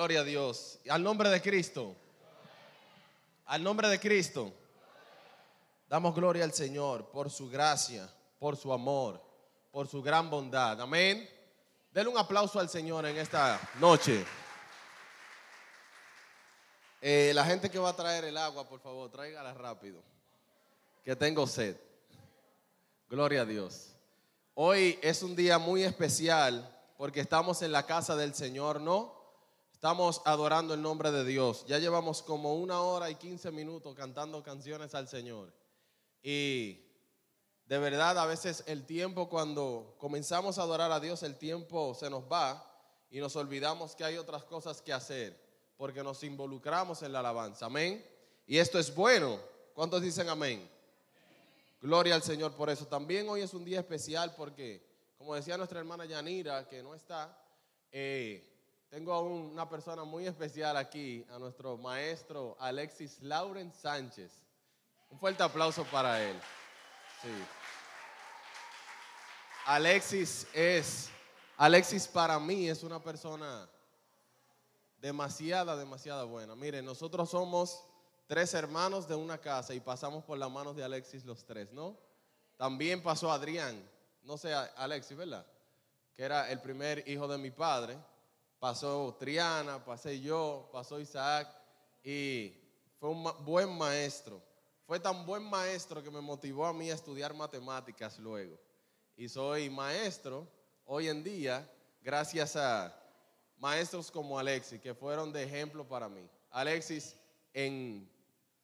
Gloria a Dios. Al nombre de Cristo. Al nombre de Cristo. Damos gloria al Señor por su gracia, por su amor, por su gran bondad. Amén. Denle un aplauso al Señor en esta noche. Eh, la gente que va a traer el agua, por favor, tráigala rápido. Que tengo sed. Gloria a Dios. Hoy es un día muy especial porque estamos en la casa del Señor, ¿no? Estamos adorando el nombre de Dios. Ya llevamos como una hora y quince minutos cantando canciones al Señor. Y de verdad a veces el tiempo cuando comenzamos a adorar a Dios, el tiempo se nos va y nos olvidamos que hay otras cosas que hacer porque nos involucramos en la alabanza. Amén. Y esto es bueno. ¿Cuántos dicen amén? Gloria al Señor por eso. También hoy es un día especial porque, como decía nuestra hermana Yanira, que no está, eh, tengo a una persona muy especial aquí, a nuestro maestro Alexis Lauren Sánchez. Un fuerte aplauso para él. Alexis es, Alexis para mí es una persona demasiada, demasiada buena. Miren, nosotros somos tres hermanos de una casa y pasamos por las manos de Alexis los tres, ¿no? También pasó Adrián, no sé, Alexis, ¿verdad? Que era el primer hijo de mi padre. Pasó Triana, pasé yo, pasó Isaac y fue un buen maestro. Fue tan buen maestro que me motivó a mí a estudiar matemáticas luego. Y soy maestro hoy en día gracias a maestros como Alexis, que fueron de ejemplo para mí. Alexis, en,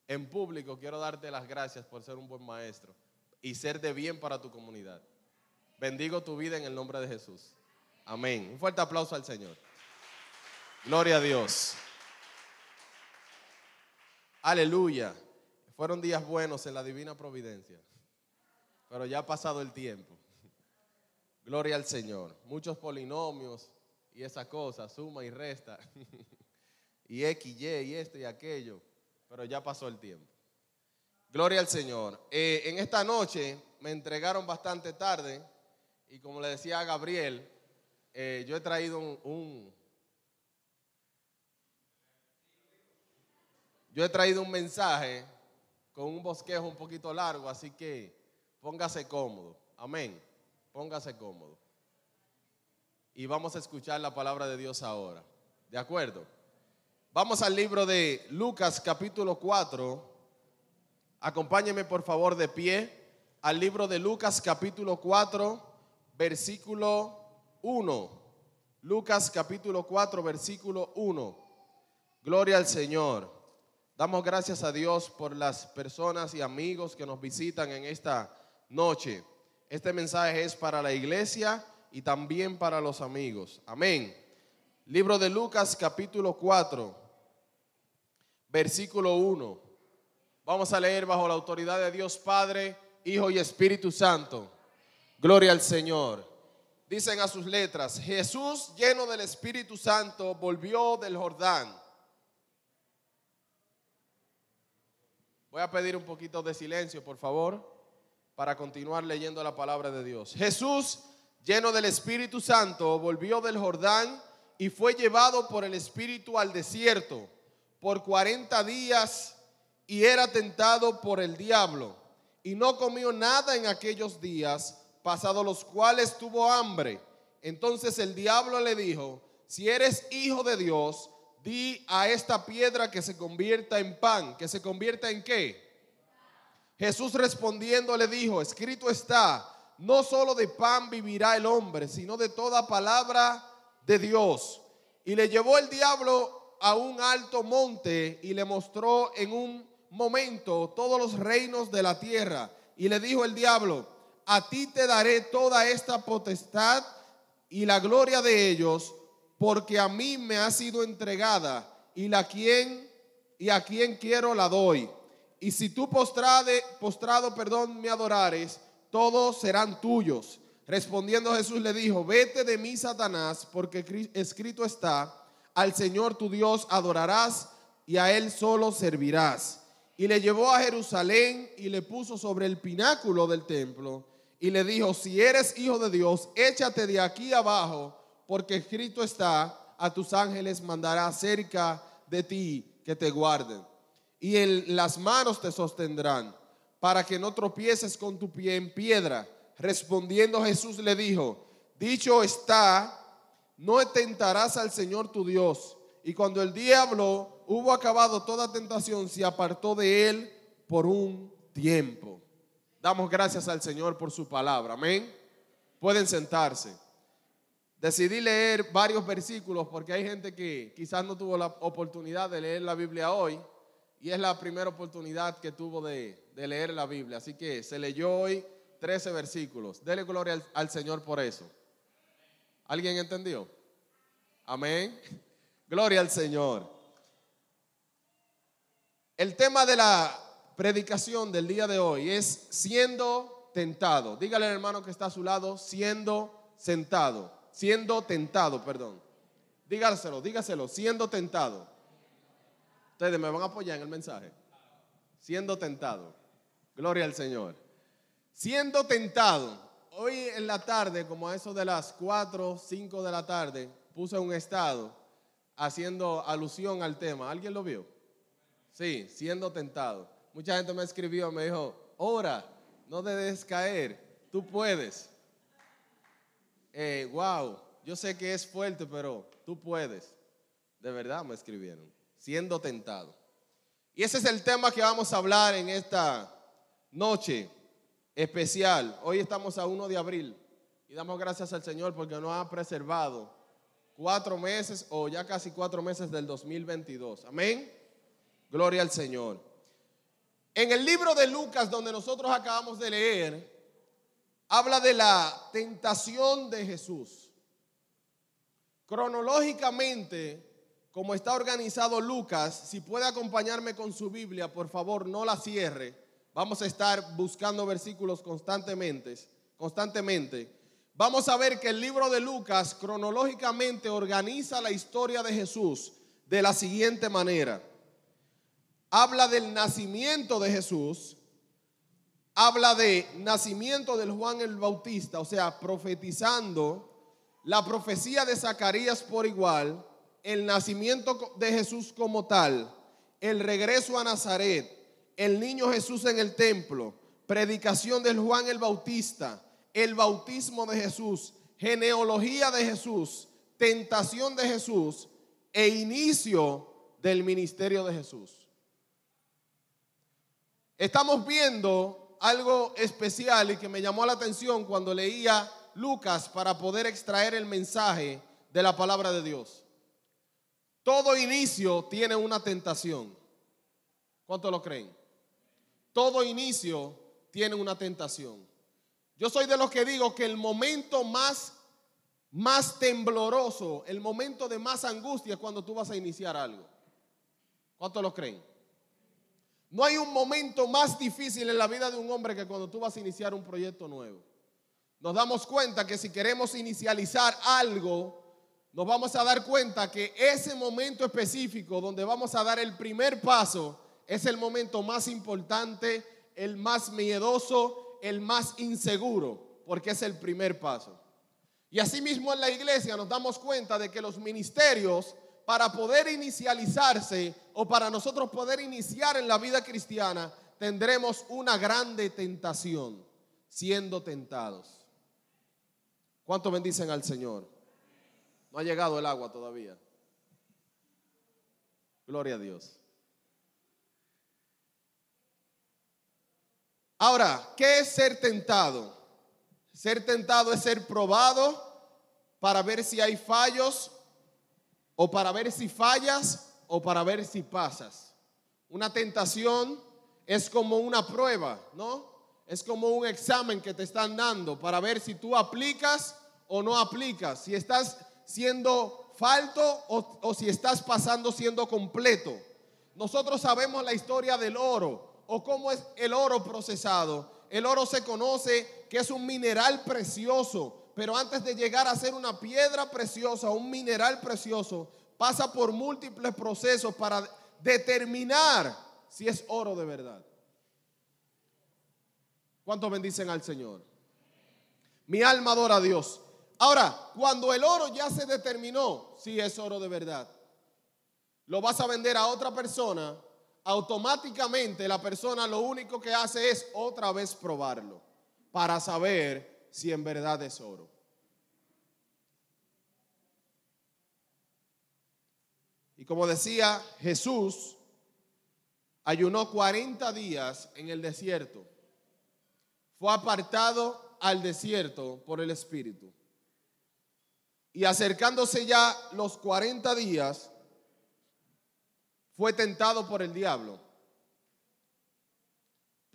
en público quiero darte las gracias por ser un buen maestro y ser de bien para tu comunidad. Bendigo tu vida en el nombre de Jesús. Amén. Un fuerte aplauso al Señor. Gloria a Dios. Aleluya. Fueron días buenos en la divina providencia, pero ya ha pasado el tiempo. Gloria al Señor. Muchos polinomios, y esa cosa, suma y resta, y X, Y, y esto y aquello, pero ya pasó el tiempo. Gloria al Señor. Eh, en esta noche me entregaron bastante tarde y como le decía a Gabriel, eh, yo he traído un, yo he traído un mensaje con un bosquejo un poquito largo, así que póngase cómodo. Amén. Póngase cómodo y vamos a escuchar la palabra de Dios ahora. ¿De acuerdo? Vamos al libro de Lucas capítulo 4. Acompáñeme por favor de pie al libro de Lucas capítulo 4, versículo 1. Lucas capítulo 4, versículo 1. Gloria al Señor. Damos gracias a Dios por las personas y amigos que nos visitan en esta noche. Este mensaje es para la iglesia y también para los amigos. Amén. Libro de Lucas capítulo 4, versículo 1. Vamos a leer bajo la autoridad de Dios Padre, Hijo y Espíritu Santo. Gloria al Señor. Dicen a sus letras, Jesús lleno del Espíritu Santo volvió del Jordán. Voy a pedir un poquito de silencio, por favor, para continuar leyendo la palabra de Dios. Jesús lleno del Espíritu Santo, volvió del Jordán y fue llevado por el Espíritu al desierto por 40 días y era tentado por el diablo. Y no comió nada en aquellos días, pasados los cuales tuvo hambre. Entonces el diablo le dijo, si eres hijo de Dios, di a esta piedra que se convierta en pan, que se convierta en qué. Jesús respondiendo le dijo, escrito está, no solo de pan vivirá el hombre, sino de toda palabra de Dios. Y le llevó el diablo a un alto monte y le mostró en un momento todos los reinos de la tierra. Y le dijo el diablo, a ti te daré toda esta potestad y la gloria de ellos, porque a mí me ha sido entregada y la quien y a quien quiero la doy. Y si tú postrade, postrado, perdón, me adorares, todos serán tuyos. Respondiendo Jesús le dijo, vete de mí, Satanás, porque escrito está, al Señor tu Dios adorarás y a Él solo servirás. Y le llevó a Jerusalén y le puso sobre el pináculo del templo y le dijo, si eres hijo de Dios, échate de aquí abajo, porque escrito está, a tus ángeles mandará cerca de ti que te guarden. Y en las manos te sostendrán para que no tropieces con tu pie en piedra. Respondiendo Jesús le dijo, dicho está, no tentarás al Señor tu Dios. Y cuando el diablo hubo acabado toda tentación, se apartó de él por un tiempo. Damos gracias al Señor por su palabra. Amén. Pueden sentarse. Decidí leer varios versículos porque hay gente que quizás no tuvo la oportunidad de leer la Biblia hoy y es la primera oportunidad que tuvo de, leer la Biblia. Así que se leyó hoy 13 versículos. Dele gloria al, al Señor por eso. ¿Alguien entendió? Amén. Gloria al Señor. El tema de la predicación del día de hoy es siendo tentado. Dígale al hermano que está a su lado, siendo sentado, siendo tentado, perdón. Dígaselo, dígaselo, siendo tentado. Ustedes me van a apoyar en el mensaje. Siendo tentado. Gloria al Señor. Siendo tentado. Hoy en la tarde, como a eso de las 4, 5 de la tarde, puse un estado haciendo alusión al tema. ¿Alguien lo vio? Sí, siendo tentado. Mucha gente me escribió, me dijo, ora, no debes caer, tú puedes. Eh, wow, yo sé que es fuerte, pero tú puedes. De verdad me escribieron siendo tentado. Y ese es el tema que vamos a hablar en esta noche especial. Hoy estamos a 1 de abril y damos gracias al Señor porque nos ha preservado cuatro meses o ya casi cuatro meses del 2022. Amén. Gloria al Señor. En el libro de Lucas, donde nosotros acabamos de leer, habla de la tentación de Jesús. Cronológicamente, como está organizado Lucas, si puede acompañarme con su Biblia, por favor, no la cierre. Vamos a estar buscando versículos constantemente, constantemente. Vamos a ver que el libro de Lucas cronológicamente organiza la historia de Jesús de la siguiente manera. Habla del nacimiento de Jesús, habla de nacimiento del Juan el Bautista, o sea, profetizando la profecía de Zacarías por igual, el nacimiento de Jesús como tal, el regreso a Nazaret, el niño Jesús en el templo, predicación del Juan el Bautista, el bautismo de Jesús, genealogía de Jesús, tentación de Jesús e inicio del ministerio de Jesús. Estamos viendo algo especial y que me llamó la atención cuando leía Lucas para poder extraer el mensaje de la palabra de Dios. Todo inicio tiene una tentación. ¿Cuánto lo creen? Todo inicio tiene una tentación. Yo soy de los que digo que el momento más más tembloroso, el momento de más angustia es cuando tú vas a iniciar algo. ¿Cuánto lo creen? No hay un momento más difícil en la vida de un hombre que cuando tú vas a iniciar un proyecto nuevo. Nos damos cuenta que si queremos inicializar algo, nos vamos a dar cuenta que ese momento específico donde vamos a dar el primer paso es el momento más importante, el más miedoso, el más inseguro, porque es el primer paso. Y asimismo en la iglesia nos damos cuenta de que los ministerios, para poder inicializarse o para nosotros poder iniciar en la vida cristiana, tendremos una grande tentación, siendo tentados. ¿Cuánto bendicen al Señor? No ha llegado el agua todavía. Gloria a Dios. Ahora, ¿qué es ser tentado? Ser tentado es ser probado para ver si hay fallos o para ver si fallas o para ver si pasas. Una tentación es como una prueba, ¿no? Es como un examen que te están dando para ver si tú aplicas o no aplicas. Si estás siendo falto o, si estás pasando siendo completo. Nosotros sabemos la historia del oro o cómo es el oro procesado. El oro se conoce que es un mineral precioso, pero antes de llegar a ser una piedra preciosa, un mineral precioso, pasa por múltiples procesos para determinar si es oro de verdad. ¿Cuántos bendicen al Señor? Mi alma adora a Dios. Ahora, cuando el oro ya se determinó, si es oro de verdad, lo vas a vender a otra persona, automáticamente la persona lo único que hace es otra vez probarlo para saber si en verdad es oro. Y como decía Jesús, ayunó 40 días en el desierto. Fue apartado al desierto por el Espíritu. Y acercándose ya los 40 días, fue tentado por el diablo.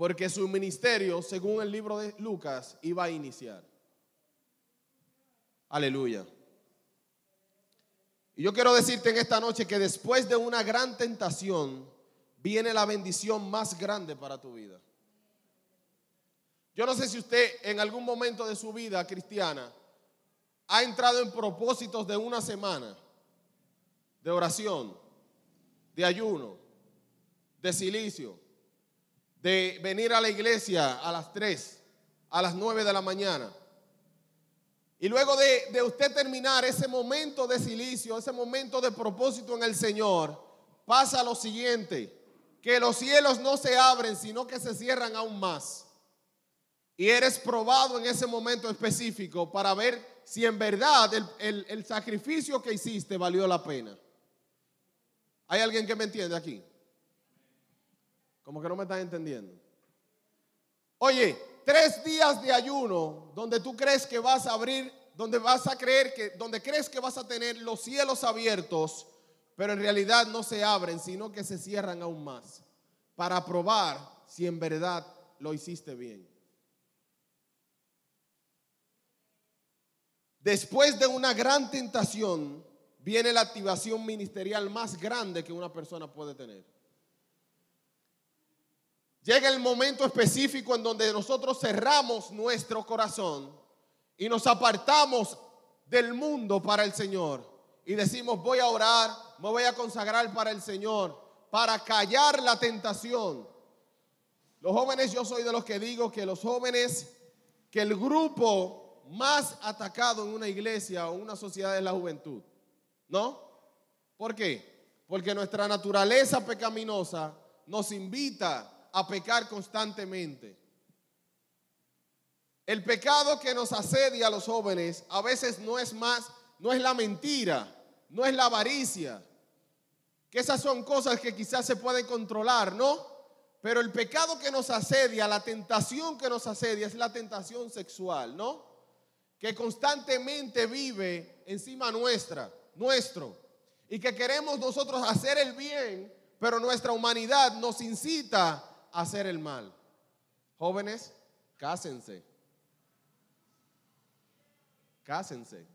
Porque su ministerio, según el libro de Lucas, iba a iniciar. Aleluya. Y yo quiero decirte en esta noche que después de una gran tentación viene la bendición más grande para tu vida. Yo no sé si usted en algún momento de su vida cristiana ha entrado en propósitos de una semana de oración, de ayuno, de silicio, de venir a la iglesia a las 3, a las 9 de la mañana. Y luego de, de, usted terminar ese momento de silicio, ese momento de propósito en el Señor, pasa lo siguiente, que los cielos no se abren, sino que se cierran aún más. Y eres probado en ese momento específico para ver si en verdad el, el, el sacrificio que hiciste valió la pena. ¿Hay alguien que me entiende aquí? Como que no me están entendiendo. Oye, tres días de ayuno donde tú crees que vas a abrir, donde vas a creer que, donde crees que vas a tener los cielos abiertos, pero en realidad no se abren, sino que se cierran aún más para probar si en verdad lo hiciste bien. Después de una gran tentación, viene la activación ministerial más grande que una persona puede tener. Llega el momento específico en donde nosotros cerramos nuestro corazón y nos apartamos del mundo para el Señor y decimos voy a orar, me voy a consagrar para el Señor, para callar la tentación. Los jóvenes, yo soy de los que digo que los jóvenes, que el grupo más atacado en una iglesia o una sociedad es la juventud. ¿No? ¿Por qué? Porque nuestra naturaleza pecaminosa nos invita a pecar constantemente. El pecado que nos asedia a los jóvenes a veces no es más, no es la mentira, no es la avaricia, que esas son cosas que quizás se pueden controlar, ¿no? Pero el pecado que nos asedia, la tentación que nos asedia es la tentación sexual, ¿no? Que constantemente vive encima nuestra nuestro y que queremos nosotros hacer el bien, pero nuestra humanidad nos incita hacer el mal. Jóvenes, cásense. Cásense.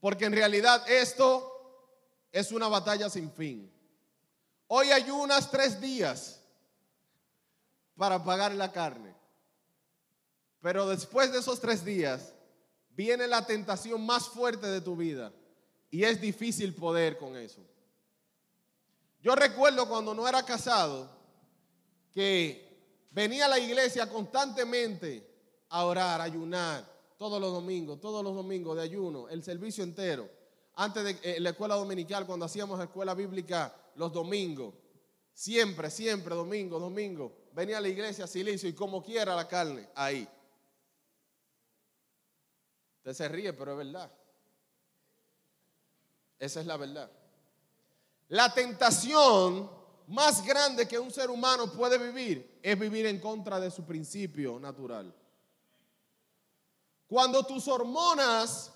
Porque en realidad esto es una batalla sin fin. Hoy hay unas tres días para pagar la carne. Pero después de esos tres días viene la tentación más fuerte de tu vida y es difícil poder con eso. Yo recuerdo cuando no era casado que venía a la iglesia constantemente a orar, ayunar, todos los domingos, todos los domingos de ayuno, el servicio entero. Antes de eh, la escuela dominical, cuando hacíamos la escuela bíblica los domingos, siempre, siempre, domingo, domingo, venía a la iglesia silicio y como quiera la carne, ahí se ríe, pero es verdad. Esa es la verdad. La tentación más grande que un ser humano puede vivir es vivir en contra de su principio natural. Cuando tus hormonas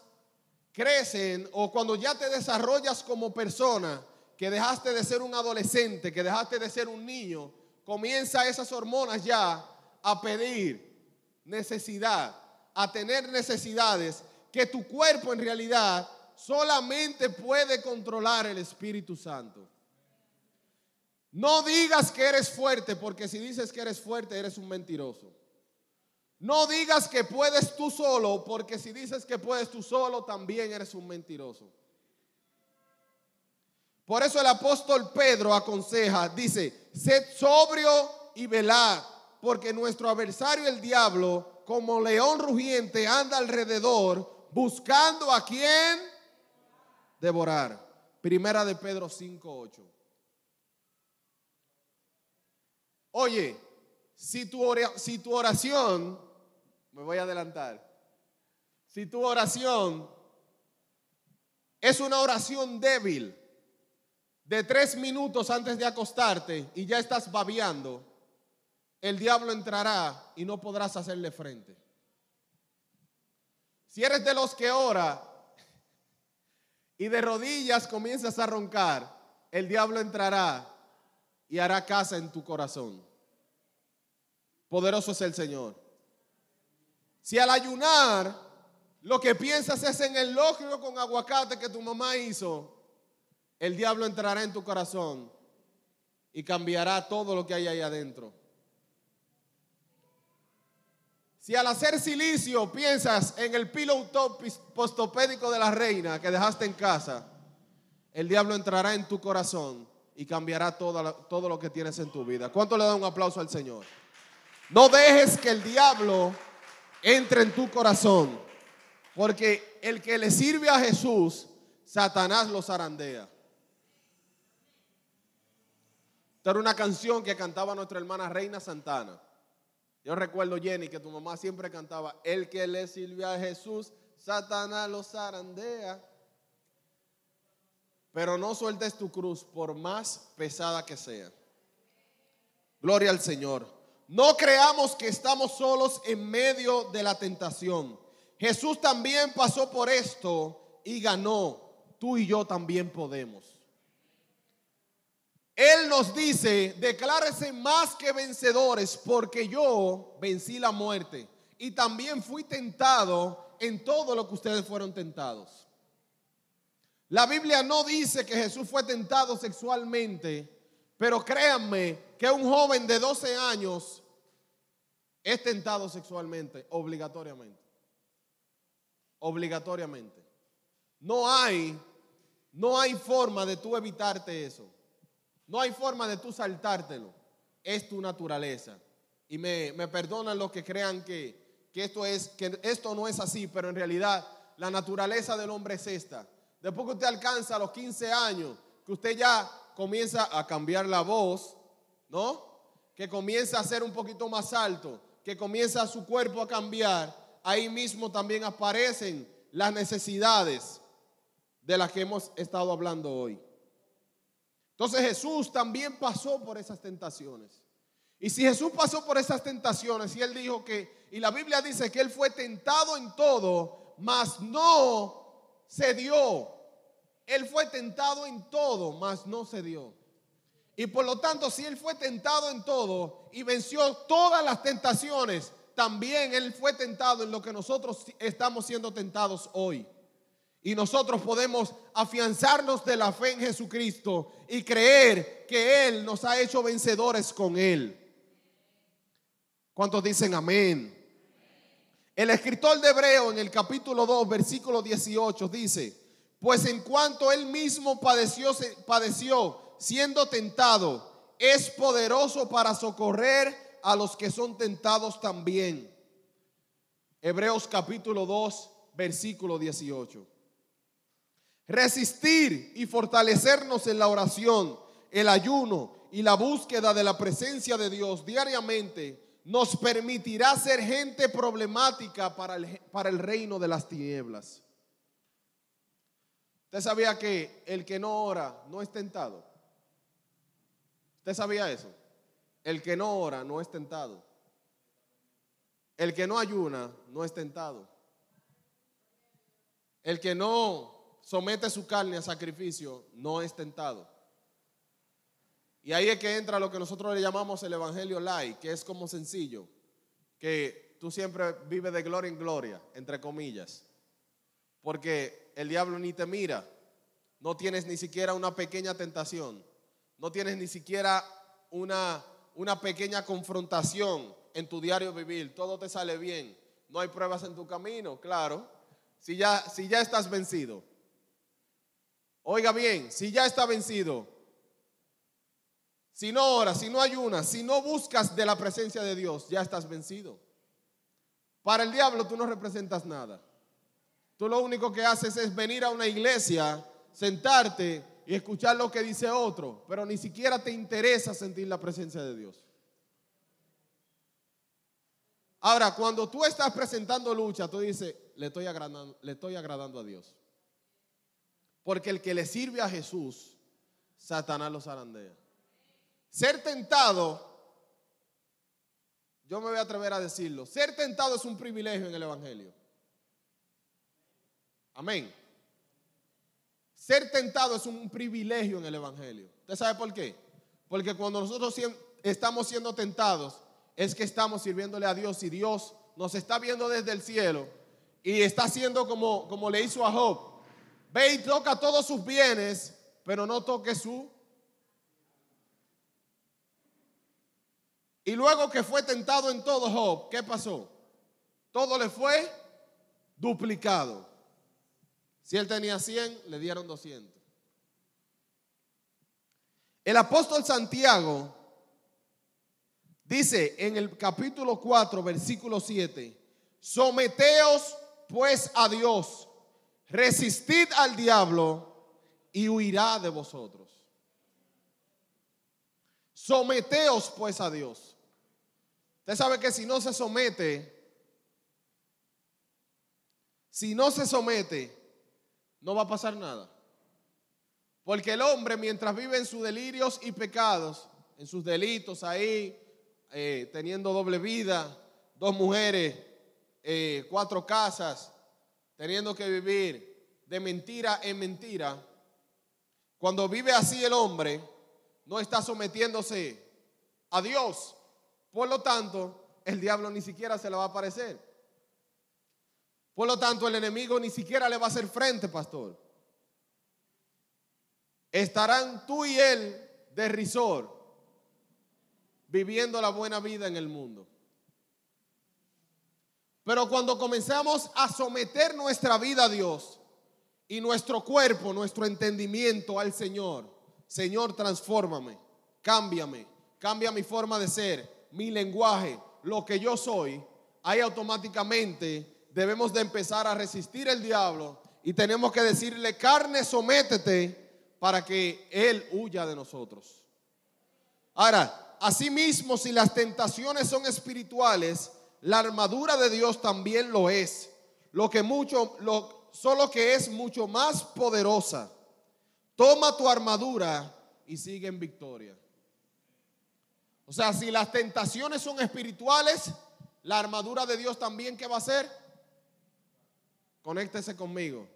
crecen o cuando ya te desarrollas como persona, que dejaste de ser un adolescente, que dejaste de ser un niño, comienza esas hormonas ya a pedir necesidad, a tener necesidades que tu cuerpo en realidad solamente puede controlar el Espíritu Santo. No digas que eres fuerte, porque si dices que eres fuerte, eres un mentiroso. No digas que puedes tú solo, porque si dices que puedes tú solo, también eres un mentiroso. Por eso el apóstol Pedro aconseja, dice, sed sobrio y velad, porque nuestro adversario el diablo como león rugiente, anda alrededor buscando a quien devorar. Primera de Pedro 5:8. Oye, si tu, si tu oración, me voy a adelantar, si tu oración es una oración débil de tres minutos antes de acostarte y ya estás babeando, el diablo entrará y no podrás hacerle frente. Si eres de los que ora y de rodillas comienzas a roncar, el diablo entrará y hará casa en tu corazón. Poderoso es el Señor. Si al ayunar lo que piensas es en el lógico con aguacate que tu mamá hizo, el diablo entrará en tu corazón y cambiará todo lo que hay ahí adentro. Si al hacer silicio piensas en el pillow postopédico de la reina que dejaste en casa, el diablo entrará en tu corazón y cambiará todo, todo lo que tienes en tu vida. ¿Cuánto le da un aplauso al Señor? No dejes que el diablo entre en tu corazón, porque el que le sirve a Jesús, Satanás lo zarandea. Esta era una canción que cantaba nuestra hermana Reina Santana. Yo recuerdo, Jenny, que tu mamá siempre cantaba, el que le sirve a Jesús, Satanás lo zarandea. Pero no sueltes tu cruz por más pesada que sea. Gloria al Señor. No creamos que estamos solos en medio de la tentación. Jesús también pasó por esto y ganó. Tú y yo también podemos. Él nos dice, declárese más que vencedores porque yo vencí la muerte y también fui tentado en todo lo que ustedes fueron tentados. La Biblia no dice que Jesús fue tentado sexualmente, pero créanme que un joven de 12 años es tentado sexualmente, obligatoriamente. Obligatoriamente. No hay, no hay forma de tú evitarte eso. No hay forma de tú saltártelo. Es tu naturaleza. Y me, perdonan los que crean que, esto es, que esto no es así, pero en realidad la naturaleza del hombre es esta. Después que usted alcanza los 15 años, que usted ya comienza a cambiar la voz, ¿no? Que comienza a ser un poquito más alto, que comienza su cuerpo a cambiar, ahí mismo también aparecen las necesidades de las que hemos estado hablando hoy. Entonces Jesús también pasó por esas tentaciones. Y si Jesús pasó por esas tentaciones y él dijo que, y la Biblia dice que él fue tentado en todo, mas no se dio. Él fue tentado en todo, mas no se dio. Y por lo tanto, si él fue tentado en todo y venció todas las tentaciones, también él fue tentado en lo que nosotros estamos siendo tentados hoy. Y nosotros podemos afianzarnos de la fe en Jesucristo y creer que Él nos ha hecho vencedores con Él. ¿Cuántos dicen amén? El escritor de Hebreo en el capítulo 2, versículo 18 dice, pues en cuanto Él mismo padeció, padeció siendo tentado, es poderoso para socorrer a los que son tentados también. Hebreos capítulo 2, versículo 18 resistir y fortalecernos en la oración, el ayuno y la búsqueda de la presencia de Dios diariamente nos permitirá ser gente problemática para el, para el reino de las tinieblas. ¿Usted sabía que el que no ora no es tentado? ¿Usted sabía eso? El que no ora no es tentado. El que no ayuna no es tentado. El que no somete su carne a sacrificio, no es tentado. Y ahí es que entra lo que nosotros le llamamos el Evangelio light, que es como sencillo, que tú siempre vives de gloria en gloria, entre comillas, porque el diablo ni te mira, no tienes ni siquiera una pequeña tentación, no tienes ni siquiera una, una pequeña confrontación en tu diario vivir, todo te sale bien, no hay pruebas en tu camino, claro, si ya, si ya estás vencido. Oiga bien, si ya está vencido, si no oras, si no ayunas, si no buscas de la presencia de Dios, ya estás vencido. Para el diablo tú no representas nada. Tú lo único que haces es venir a una iglesia, sentarte y escuchar lo que dice otro, pero ni siquiera te interesa sentir la presencia de Dios. Ahora, cuando tú estás presentando lucha, tú dices, le estoy agradando, le estoy agradando a Dios. Porque el que le sirve a Jesús, Satanás lo zarandea. Ser tentado, yo me voy a atrever a decirlo, ser tentado es un privilegio en el Evangelio. Amén. Ser tentado es un privilegio en el Evangelio. ¿Usted sabe por qué? Porque cuando nosotros estamos siendo tentados, es que estamos sirviéndole a Dios y Dios nos está viendo desde el cielo y está haciendo como, como le hizo a Job. Ve y toca todos sus bienes, pero no toque su. Y luego que fue tentado en todo Job, ¿qué pasó? Todo le fue duplicado. Si él tenía 100, le dieron 200. El apóstol Santiago Dice en el capítulo 4, versículo 7, someteos pues a Dios, resistid al diablo y huirá de vosotros. Someteos pues a Dios. Usted sabe que si no se somete, si no se somete, no va a pasar nada. Porque el hombre mientras vive en sus delirios y pecados, en sus delitos ahí, eh, teniendo doble vida, dos mujeres, eh, cuatro casas, teniendo que vivir de mentira en mentira, cuando vive así el hombre, no está sometiéndose a Dios. Por lo tanto, el diablo ni siquiera se le va a aparecer. Por lo tanto, el enemigo ni siquiera le va a hacer frente, pastor. Estarán tú y él de risor viviendo la buena vida en el mundo. Pero cuando comenzamos a someter nuestra vida a Dios y nuestro cuerpo, nuestro entendimiento al Señor, Señor, transfórmame, cámbiame, cambia mi forma de ser, mi lenguaje, lo que yo soy, ahí automáticamente debemos de empezar a resistir el diablo y tenemos que decirle, carne, sométete para que Él huya de nosotros. Ahora, Asimismo, si las tentaciones son espirituales, la armadura de Dios también lo es. Lo que mucho, lo, solo que es mucho más poderosa. Toma tu armadura y sigue en victoria. O sea, si las tentaciones son espirituales, la armadura de Dios también, ¿qué va a hacer? Conéctese conmigo.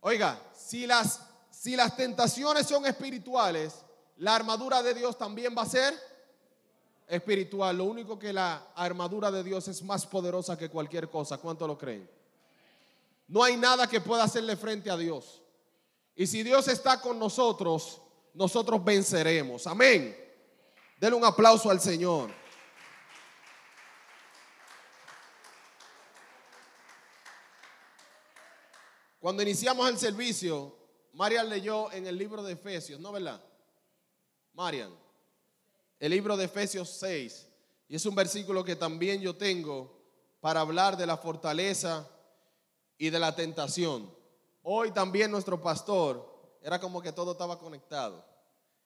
Oiga, si las, si las tentaciones son espirituales, la armadura de Dios también va a ser espiritual. Lo único que la armadura de Dios es más poderosa que cualquier cosa. ¿Cuánto lo creen? No hay nada que pueda hacerle frente a Dios. Y si Dios está con nosotros, nosotros venceremos. Amén. Denle un aplauso al Señor. Cuando iniciamos el servicio, María leyó en el libro de Efesios, ¿no verdad? Marian, el libro de Efesios 6, y es un versículo que también yo tengo para hablar de la fortaleza y de la tentación. Hoy también nuestro pastor, era como que todo estaba conectado,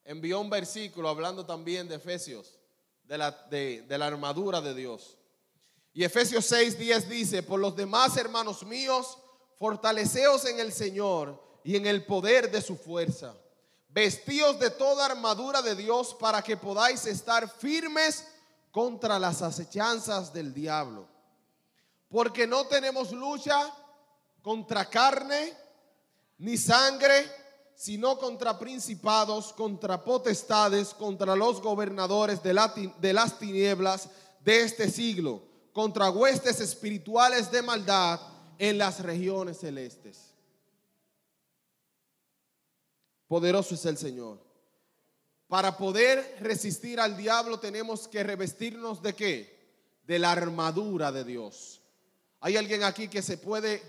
envió un versículo hablando también de Efesios, de la, de, la armadura de Dios. Y Efesios 6, 10 dice, por los demás hermanos míos, fortaleceos en el Señor y en el poder de su fuerza Vestíos de toda armadura de Dios para que podáis estar firmes contra las acechanzas del diablo. Porque no tenemos lucha contra carne ni sangre, sino contra principados, contra potestades, contra los gobernadores de, de las tinieblas de este siglo, contra huestes espirituales de maldad en las regiones celestes. Poderoso es el Señor. Para poder resistir al diablo tenemos que revestirnos de qué? De la armadura de Dios. Hay alguien aquí que se puede,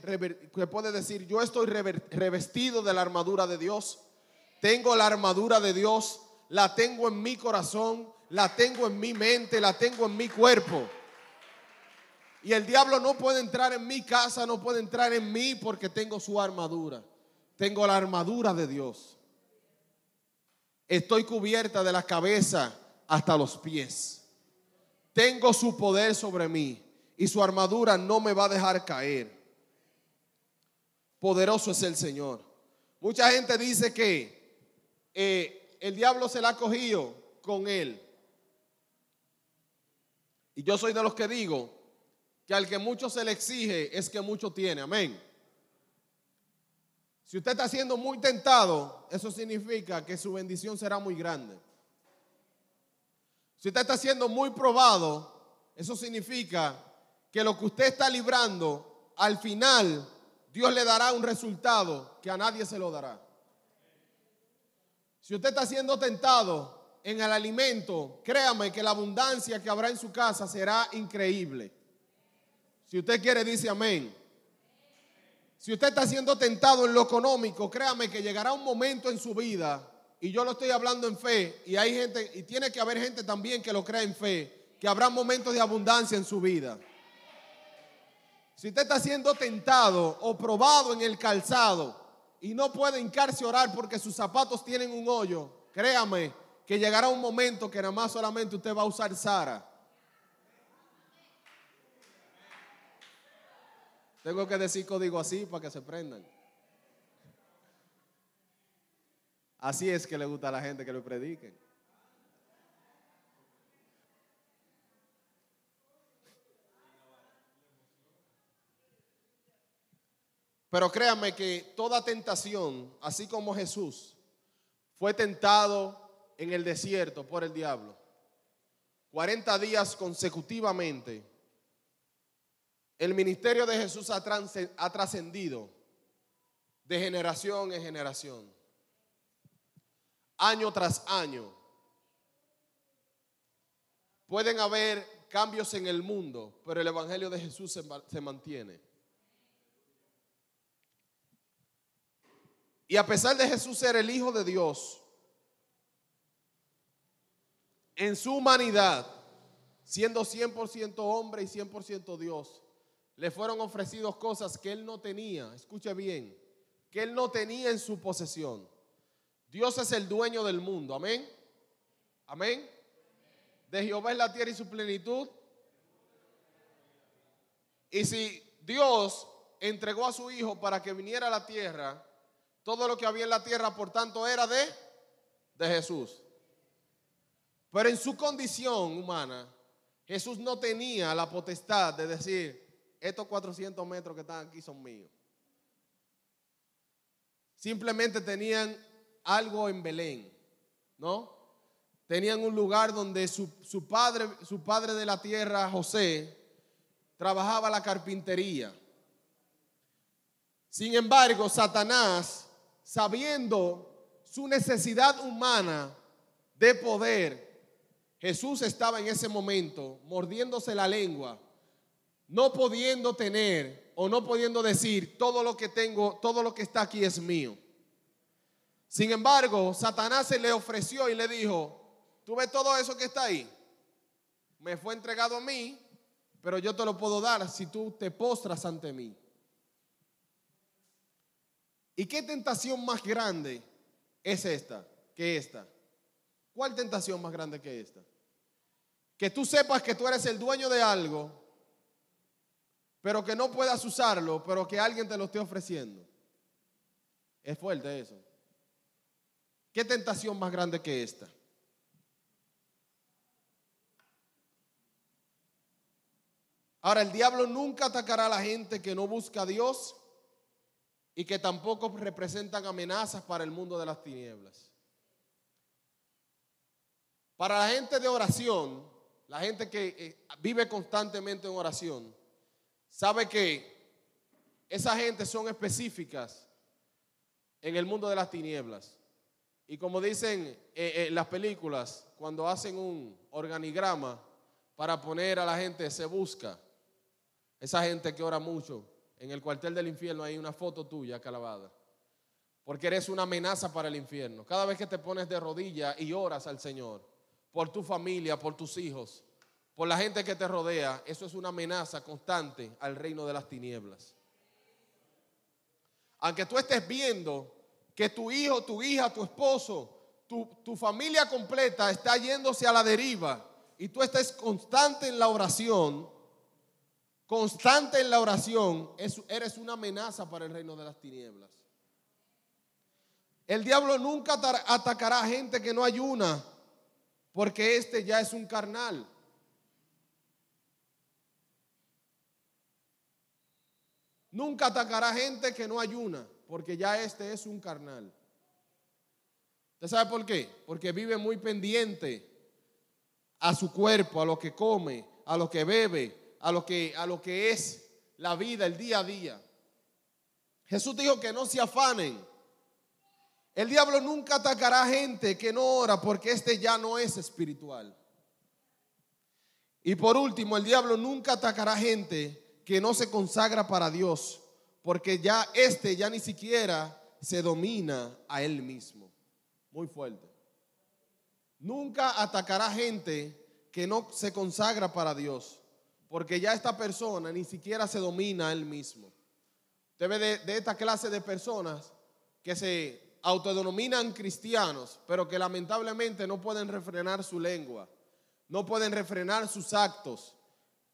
que puede decir, yo estoy revestido de la armadura de Dios. Tengo la armadura de Dios, la tengo en mi corazón, la tengo en mi mente, la tengo en mi cuerpo. Y el diablo no puede entrar en mi casa, no puede entrar en mí porque tengo su armadura. Tengo la armadura de Dios. Estoy cubierta de la cabeza hasta los pies. Tengo su poder sobre mí y su armadura no me va a dejar caer. Poderoso es el Señor. Mucha gente dice que eh, el diablo se la ha cogido con él. Y yo soy de los que digo que al que mucho se le exige es que mucho tiene. Amén. Si usted está siendo muy tentado, eso significa que su bendición será muy grande. Si usted está siendo muy probado, eso significa que lo que usted está librando, al final Dios le dará un resultado que a nadie se lo dará. Si usted está siendo tentado en el alimento, créame que la abundancia que habrá en su casa será increíble. Si usted quiere, dice amén. Si usted está siendo tentado en lo económico, créame que llegará un momento en su vida, y yo lo estoy hablando en fe, y hay gente, y tiene que haber gente también que lo crea en fe, que habrá momentos de abundancia en su vida. Si usted está siendo tentado o probado en el calzado y no puede hincarse a orar porque sus zapatos tienen un hoyo, créame que llegará un momento que nada más solamente usted va a usar Sara. Tengo que decir código así para que se prendan. Así es que le gusta a la gente que lo prediquen. Pero créanme que toda tentación, así como Jesús, fue tentado en el desierto por el diablo. 40 días consecutivamente. El ministerio de Jesús ha trascendido de generación en generación. Año tras año. Pueden haber cambios en el mundo, pero el Evangelio de Jesús se, mantiene. Y a pesar de Jesús ser el Hijo de Dios, en su humanidad, siendo 100% hombre y 100% Dios, le fueron ofrecidos cosas que él no tenía, escuche bien, que él no tenía en su posesión. Dios es el dueño del mundo, amén. Amén. De Jehová es la tierra y su plenitud. Y si Dios entregó a su Hijo para que viniera a la tierra, todo lo que había en la tierra, por tanto, era de, de Jesús. Pero en su condición humana, Jesús no tenía la potestad de decir, estos 400 metros que están aquí son míos. Simplemente tenían algo en Belén, ¿no? Tenían un lugar donde su, su, padre, su padre de la tierra, José, trabajaba la carpintería. Sin embargo, Satanás sabiendo su necesidad humana de poder, Jesús estaba en ese momento mordiéndose la lengua, no pudiendo tener o no pudiendo decir todo lo que tengo, todo lo que está aquí es mío. Sin embargo, Satanás se le ofreció y le dijo, tú ves todo eso que está ahí, me fue entregado a mí, pero yo te lo puedo dar si tú te postras ante mí. ¿Y qué tentación más grande es esta que esta? ¿Cuál tentación más grande que esta? Que tú sepas que tú eres el dueño de algo, pero que no puedas usarlo, pero que alguien te lo esté ofreciendo. Es fuerte eso. ¿Qué tentación más grande que esta? Ahora, el diablo nunca atacará a la gente que no busca a Dios y que tampoco representan amenazas para el mundo de las tinieblas. Para la gente de oración, la gente que eh, vive constantemente en oración, sabe que esa gente son específicas en el mundo de las tinieblas. Y como dicen en eh, eh, las películas, cuando hacen un organigrama para poner a la gente, se busca esa gente que ora mucho, en el cuartel del infierno hay una foto tuya clavada. Porque eres una amenaza para el infierno. Cada vez que te pones de rodillas y oras al Señor, por tu familia, por tus hijos, por la gente que te rodea, eso es una amenaza constante al reino de las tinieblas. Aunque tú estés viendo que tu hijo, tu hija, tu esposo, tu, familia completa está yéndose a la deriva y tú estés constante en la oración, constante en la oración, eres una amenaza para el reino de las tinieblas. El diablo nunca atacará a gente que no ayuna, porque este ya es un carnal. Nunca atacará gente que no ayuna, porque ya este es un carnal. ¿Usted sabe por qué? Porque vive muy pendiente a su cuerpo, a lo que come, a lo que bebe, a lo que, a lo que es la vida, el día a día. Jesús dijo que no se afanen. El diablo nunca atacará a gente que no ora porque este ya no es espiritual. Y por último, el diablo nunca atacará a gente que no se consagra para Dios porque ya este ya ni siquiera se domina a él mismo muy fuerte. Nunca atacará gente que no se consagra para Dios, porque ya esta persona ni siquiera se domina a él mismo. Usted ve de, esta clase de personas que se autodenominan cristianos, pero que lamentablemente no pueden refrenar su lengua, no pueden refrenar sus actos,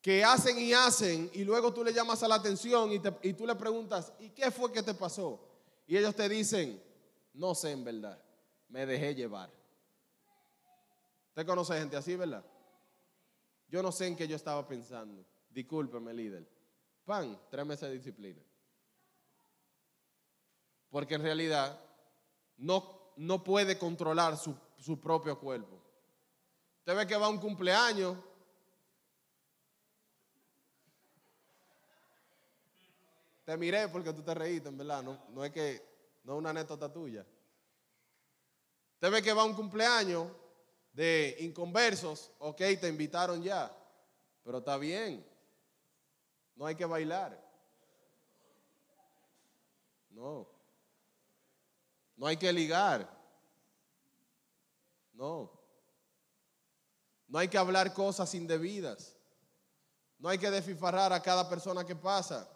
que hacen y hacen, y luego tú le llamas a la atención y, y tú le preguntas, ¿y qué fue que te pasó? Y ellos te dicen, no sé en verdad me dejé llevar. Usted conoce gente así, ¿verdad? Yo no sé en qué yo estaba pensando. Discúlpeme, líder. Pan, tres meses de disciplina. Porque en realidad no, no puede controlar su, su propio cuerpo. Usted ve que va a un cumpleaños. Te miré porque tú te reíste, en verdad. No, es que, no es una anécdota tuya. Usted ve que va a un cumpleaños de inconversos, ok, te invitaron ya, pero está bien, no hay que bailar. No, no hay que ligar. No, no hay que hablar cosas indebidas. No hay que desfifarrar a cada persona que pasa.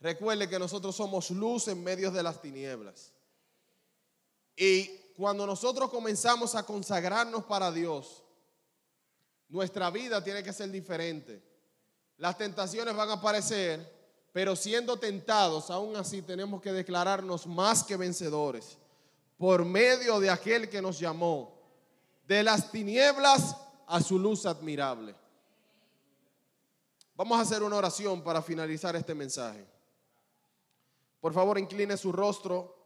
Recuerde que nosotros somos luz en medio de las tinieblas. Y cuando nosotros comenzamos a consagrarnos para Dios, nuestra vida tiene que ser diferente. Las tentaciones van a aparecer, pero siendo tentados, aún así tenemos que declararnos más que vencedores por medio de aquel que nos llamó de las tinieblas a su luz admirable. Vamos a hacer una oración para finalizar este mensaje. Por favor, incline su rostro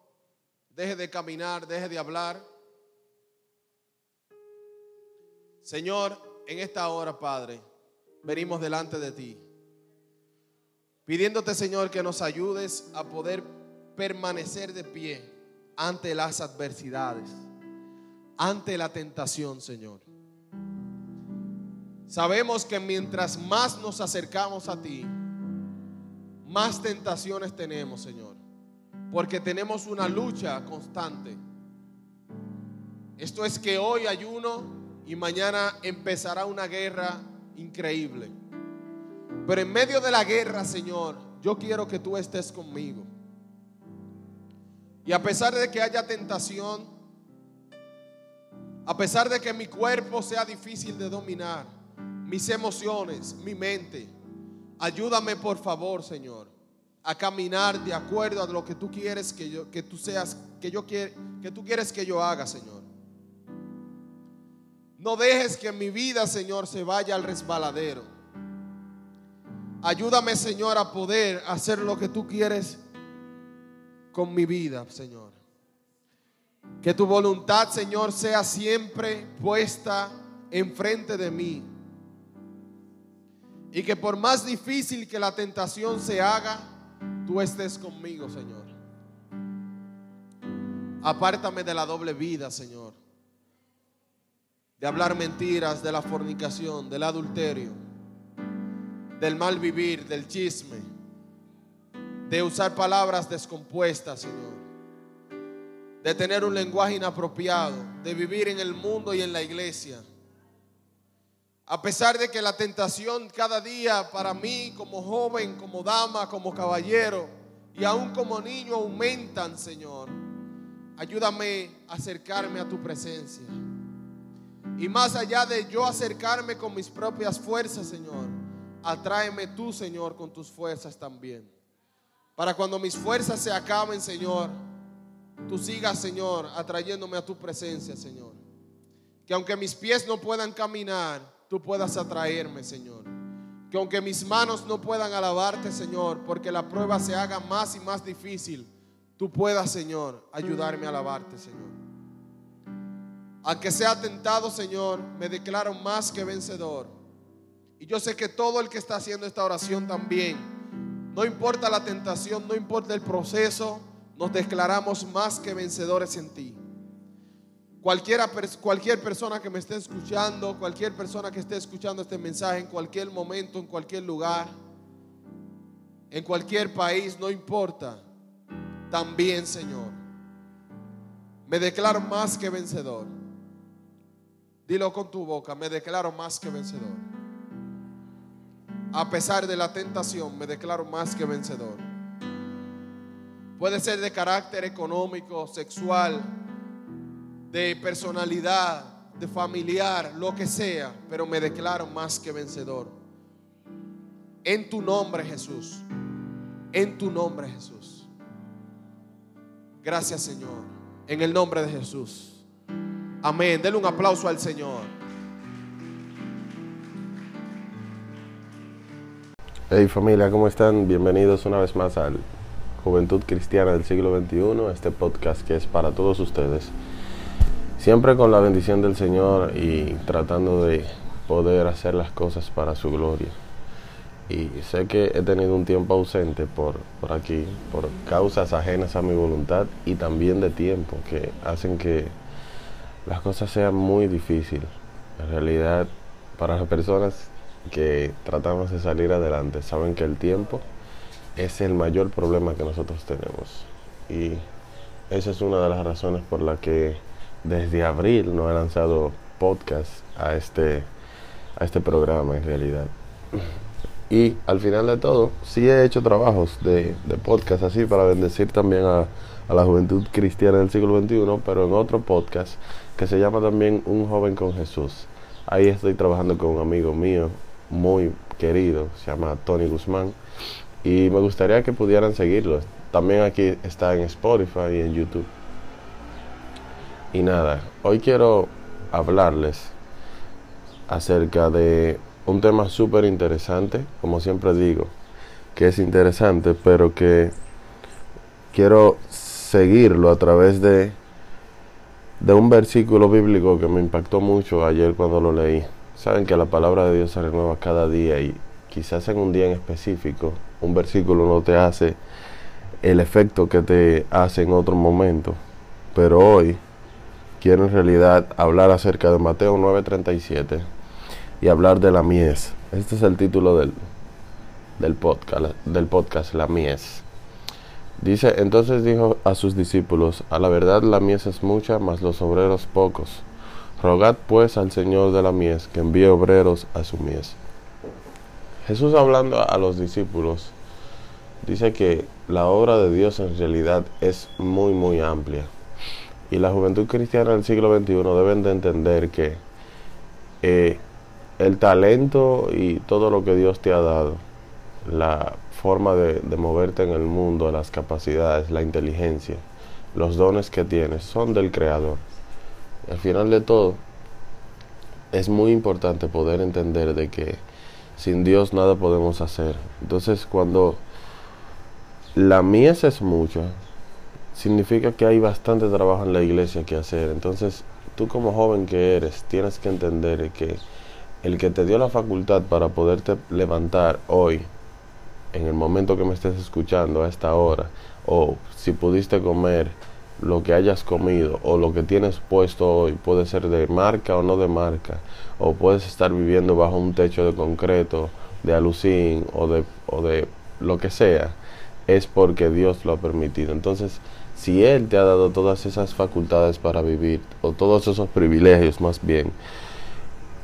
deje de caminar, deje de hablar. Señor, en esta hora, Padre, venimos delante de ti, pidiéndote, Señor, que nos ayudes a poder permanecer de pie ante las adversidades, ante la tentación, Señor. Sabemos que mientras más nos acercamos a ti, más tentaciones tenemos, Señor porque tenemos una lucha constante. Esto es que hoy hay uno y mañana empezará una guerra increíble. Pero en medio de la guerra, Señor, yo quiero que tú estés conmigo. Y a pesar de que haya tentación, a pesar de que mi cuerpo sea difícil de dominar, mis emociones, mi mente, ayúdame por favor, Señor, a caminar de acuerdo a lo que tú quieres que yo que tú seas que yo quiero que tú quieres que yo haga, Señor. No dejes que mi vida, Señor, se vaya al resbaladero. Ayúdame, Señor, a poder hacer lo que tú quieres con mi vida, Señor. Que tu voluntad, Señor, sea siempre puesta enfrente de mí. Y que por más difícil que la tentación se haga, tú estés conmigo, Señor. Apártame de la doble vida, Señor. De hablar mentiras, de la fornicación, del adulterio, del mal vivir, del chisme, de usar palabras descompuestas, Señor. De tener un lenguaje inapropiado, de vivir en el mundo y en la iglesia. A pesar de que la tentación cada día para mí como joven, como dama, como caballero y aún como niño aumentan, Señor, ayúdame a acercarme a tu presencia. Y más allá de yo acercarme con mis propias fuerzas, Señor, atráeme tú, Señor, con tus fuerzas también. Para cuando mis fuerzas se acaben, Señor, tú sigas, Señor, atrayéndome a tu presencia, Señor. Que aunque mis pies no puedan caminar, tú puedas atraerme, Señor. Que aunque mis manos no puedan alabarte, Señor, porque la prueba se haga más y más difícil, tú puedas, Señor, ayudarme a alabarte, Señor. Aunque sea tentado, Señor, me declaro más que vencedor. Y yo sé que todo el que está haciendo esta oración también, no importa la tentación, no importa el proceso, nos declaramos más que vencedores en ti. Cualquiera, cualquier persona que me esté escuchando, cualquier persona que esté escuchando este mensaje en cualquier momento, en cualquier lugar, en cualquier país, no importa. También, Señor, me declaro más que vencedor. Dilo con tu boca, me declaro más que vencedor. A pesar de la tentación, me declaro más que vencedor. Puede ser de carácter económico, sexual, de personalidad, de familiar, lo que sea, pero me declaro más que vencedor. En tu nombre, Jesús. En tu nombre, Jesús. Gracias, Señor. En el nombre de Jesús. Amén. Denle un aplauso al Señor. Hey familia, ¿cómo están? Bienvenidos una vez más al Juventud Cristiana del siglo XXI, este podcast que es para todos ustedes. Siempre con la bendición del Señor y tratando de poder hacer las cosas para su gloria. Y sé que he tenido un tiempo ausente por, por aquí, por causas ajenas a mi voluntad y también de tiempo, que hacen que las cosas sean muy difíciles. En realidad, para las personas que tratamos de salir adelante, saben que el tiempo es el mayor problema que nosotros tenemos. Y esa es una de las razones por la que desde abril no he lanzado podcast a este, a este programa en realidad. Y al final de todo, sí he hecho trabajos de, de podcast así para bendecir también a, a, la juventud cristiana del siglo XXI, pero en otro podcast que se llama también Un joven con Jesús. Ahí estoy trabajando con un amigo mío muy querido, se llama Tony Guzmán, y me gustaría que pudieran seguirlo. También aquí está en Spotify y en YouTube. Y nada, hoy quiero hablarles acerca de un tema súper interesante, como siempre digo, que es interesante, pero que quiero seguirlo a través de, de un versículo bíblico que me impactó mucho ayer cuando lo leí. Saben que la palabra de Dios se renueva cada día y quizás en un día en específico un versículo no te hace el efecto que te hace en otro momento, pero hoy quiero en realidad hablar acerca de Mateo 9:37 y hablar de la mies. Este es el título del, del, podcast, podcast, la mies. Dice, entonces dijo a sus discípulos, a la verdad la mies es mucha, mas los obreros pocos. Rogad pues al Señor de la mies que envíe obreros a su mies. Jesús hablando a los discípulos dice que la obra de Dios en realidad es muy muy amplia y la juventud cristiana del siglo XXI deben de entender que eh, el talento y todo lo que Dios te ha dado, la forma de, de moverte en el mundo, las capacidades, la inteligencia, los dones que tienes, son del Creador. Al final de todo, es muy importante poder entender de que sin Dios nada podemos hacer. Entonces, cuando la mies es mucha, significa que hay bastante trabajo en la iglesia que hacer. Entonces, tú como joven que eres, tienes que entender que el que te dio la facultad para poderte levantar hoy, en el momento que me estés escuchando a esta hora, o si pudiste comer lo que hayas comido o lo que tienes puesto hoy, puede ser de marca o no de marca, o puedes estar viviendo bajo un techo de concreto, de alucín o de, o de lo que sea, es porque Dios lo ha permitido. Entonces, si Él te ha dado todas esas facultades para vivir, o todos esos privilegios más bien,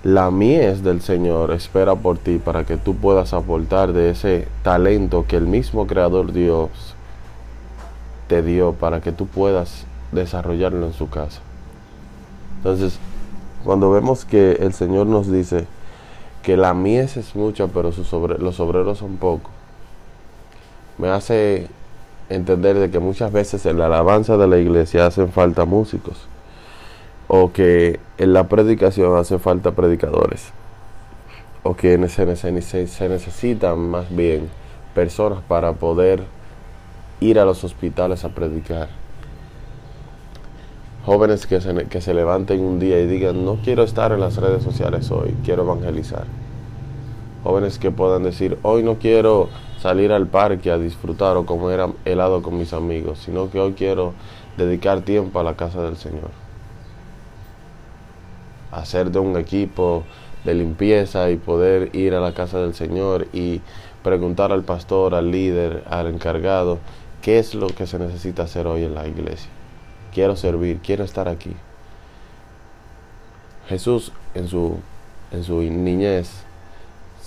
la mies del Señor espera por ti para que tú puedas aportar de ese talento que el mismo Creador Dios te dio para que tú puedas desarrollarlo en su casa. Entonces, cuando vemos que el Señor nos dice que la mies es mucha, pero los obreros son pocos, me hace entender de que muchas veces en la alabanza de la iglesia hacen falta músicos o que en la predicación hacen falta predicadores o que se, se, necesitan más bien personas para poder ir a los hospitales a predicar. Jóvenes que se, que se levanten un día y digan, no quiero estar en las redes sociales hoy, quiero evangelizar. Jóvenes que puedan decir, hoy no quiero salir al parque a disfrutar o comer helado con mis amigos, sino que hoy quiero dedicar tiempo a la casa del Señor. Hacer de un equipo de limpieza y poder ir a la casa del Señor y preguntar al pastor, al líder, al encargado, qué es lo que se necesita hacer hoy en la iglesia. Quiero servir, quiero estar aquí. Jesús en su, en su niñez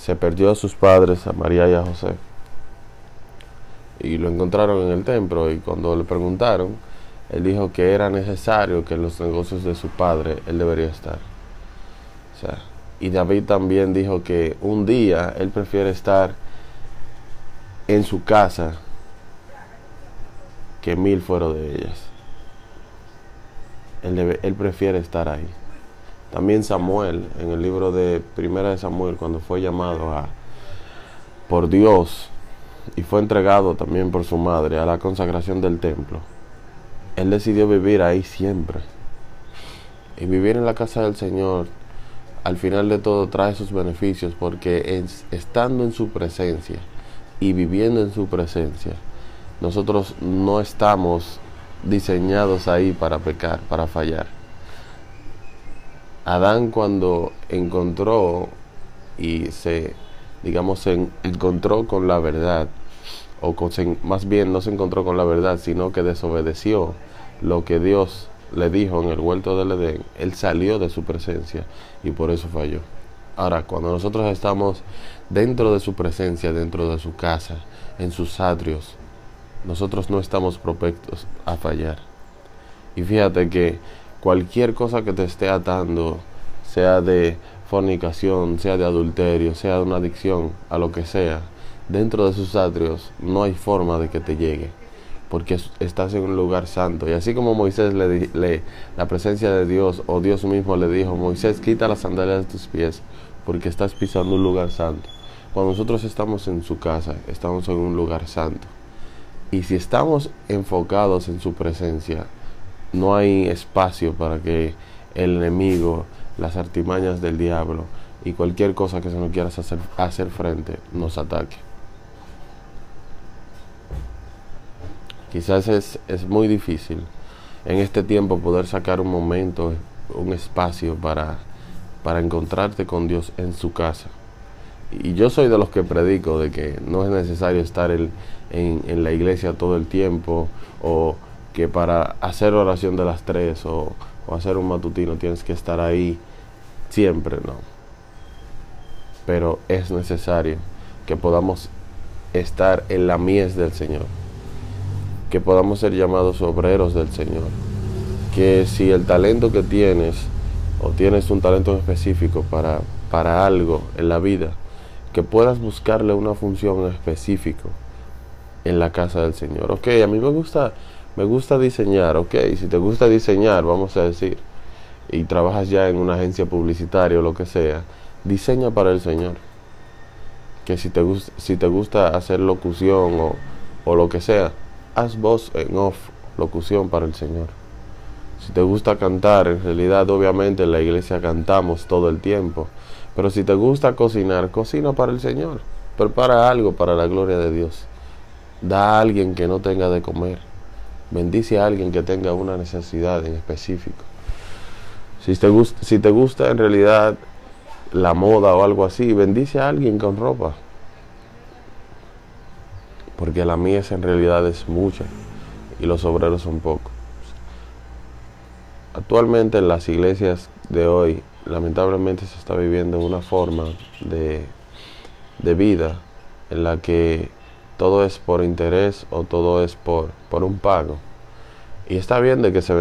se perdió a sus padres, a María y a José y lo encontraron en el templo y cuando le preguntaron, él dijo que era necesario que en los negocios de su padre él debería estar. Y David también dijo que un día él prefiere estar en su casa que mil fuera de ellas. Él, él prefiere estar ahí. También Samuel, en el libro de Primera de Samuel, cuando fue llamado por Dios y fue entregado también por su madre a la consagración del templo, él decidió vivir ahí siempre. Y vivir en la casa del Señor, al final de todo, trae sus beneficios porque estando en su presencia y viviendo en su presencia, nosotros no estamos diseñados ahí para pecar, para fallar. Adán cuando encontró y se digamos, se encontró con la verdad, o más bien no se encontró con la verdad, sino que desobedeció lo que Dios le dijo en el huerto del Edén, él salió de su presencia y por eso falló. Ahora, cuando nosotros estamos dentro de su presencia, dentro de su casa, en sus atrios, nosotros no estamos propensos a fallar. Y fíjate que cualquier cosa que te esté atando, sea de fornicación, sea de adulterio, sea de una adicción, a lo que sea, dentro de sus atrios no hay forma de que te llegue, porque estás en un lugar santo. Y así como Moisés le, le la presencia de Dios o Dios mismo le dijo, Moisés, quita las sandalias de tus pies, porque estás pisando un lugar santo. Cuando nosotros estamos en su casa, estamos en un lugar santo. Y si estamos enfocados en su presencia, no hay espacio para que el enemigo las artimañas del diablo y cualquier cosa que se nos quiera hacer, hacer frente nos ataque. Quizás es, es muy difícil en este tiempo poder sacar un momento, un espacio para, para encontrarte con Dios en su casa. Y yo soy de los que predico de que no es necesario estar en, en la iglesia todo el tiempo o que para hacer oración de las tres o, hacer un matutino tienes que estar ahí Siempre no. Pero es necesario que podamos estar en la mies del Señor. Que podamos ser llamados obreros del Señor. Que si el talento que tienes o tienes un talento específico para, para algo en la vida, que puedas buscarle una función específica en la casa del Señor. Ok, a mí me gusta, me gusta diseñar, ok, si te gusta diseñar, vamos a decir, y trabajas ya en una agencia publicitaria o lo que sea, diseña para el Señor. Que si te, gusta, si te gusta hacer locución o, o lo que sea, haz voz en off, locución para el Señor. Si te gusta cantar, en realidad obviamente en la iglesia cantamos todo el tiempo. Pero si te gusta cocinar, cocina para el Señor. Prepara algo para la gloria de Dios. Da a alguien que no tenga de comer. Bendice a alguien que tenga una necesidad en específico. Si te, gusta, si te gusta en realidad la moda o algo así, bendice a alguien con ropa. Porque la mía en realidad es mucha y los obreros son pocos. Actualmente en las iglesias de hoy lamentablemente se está viviendo una forma de, de vida en la que todo es por interés o todo es por, por un pago. Y está bien de que se,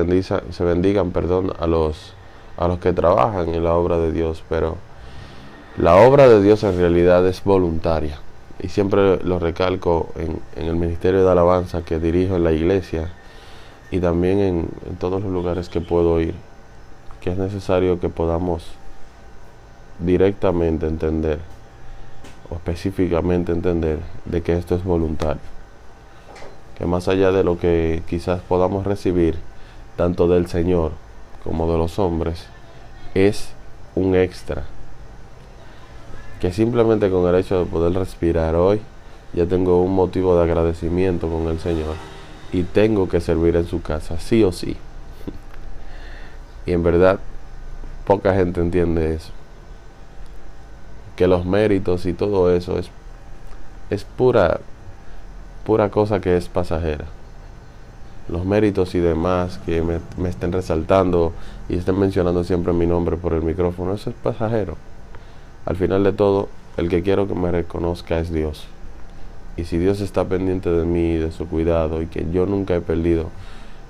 se bendigan perdón, a, los, a los que trabajan en la obra de Dios, pero la obra de Dios en realidad es voluntaria. Y siempre lo recalco en, en el Ministerio de Alabanza que dirijo en la iglesia y también en, en todos los lugares que puedo ir, que es necesario que podamos directamente entender específicamente entender de que esto es voluntario. Que más allá de lo que quizás podamos recibir, tanto del Señor como de los hombres, es un extra. Que simplemente con el hecho de poder respirar hoy, ya tengo un motivo de agradecimiento con el Señor y tengo que servir en su casa, sí o sí. Y en verdad, poca gente entiende eso que los méritos y todo eso es, es pura, pura cosa que es pasajera. Los méritos y demás que me, me estén resaltando y estén mencionando siempre mi nombre por el micrófono, eso es pasajero. Al final de todo, el que quiero que me reconozca es Dios. Y si Dios está pendiente de mí, de su cuidado, y que yo nunca he perdido,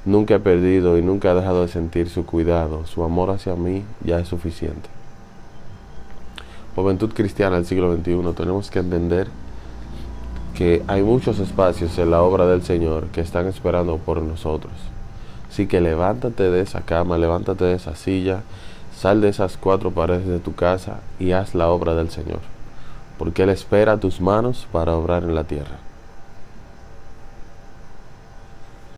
nunca he perdido y nunca he dejado de sentir su cuidado, su amor hacia mí, ya es suficiente. Juventud Cristiana del siglo XXI, tenemos que entender que hay muchos espacios en la obra del Señor que están esperando por nosotros. Así que levántate de esa cama, levántate de esa silla, sal de esas cuatro paredes de tu casa y haz la obra del Señor, porque Él espera tus manos para obrar en la tierra.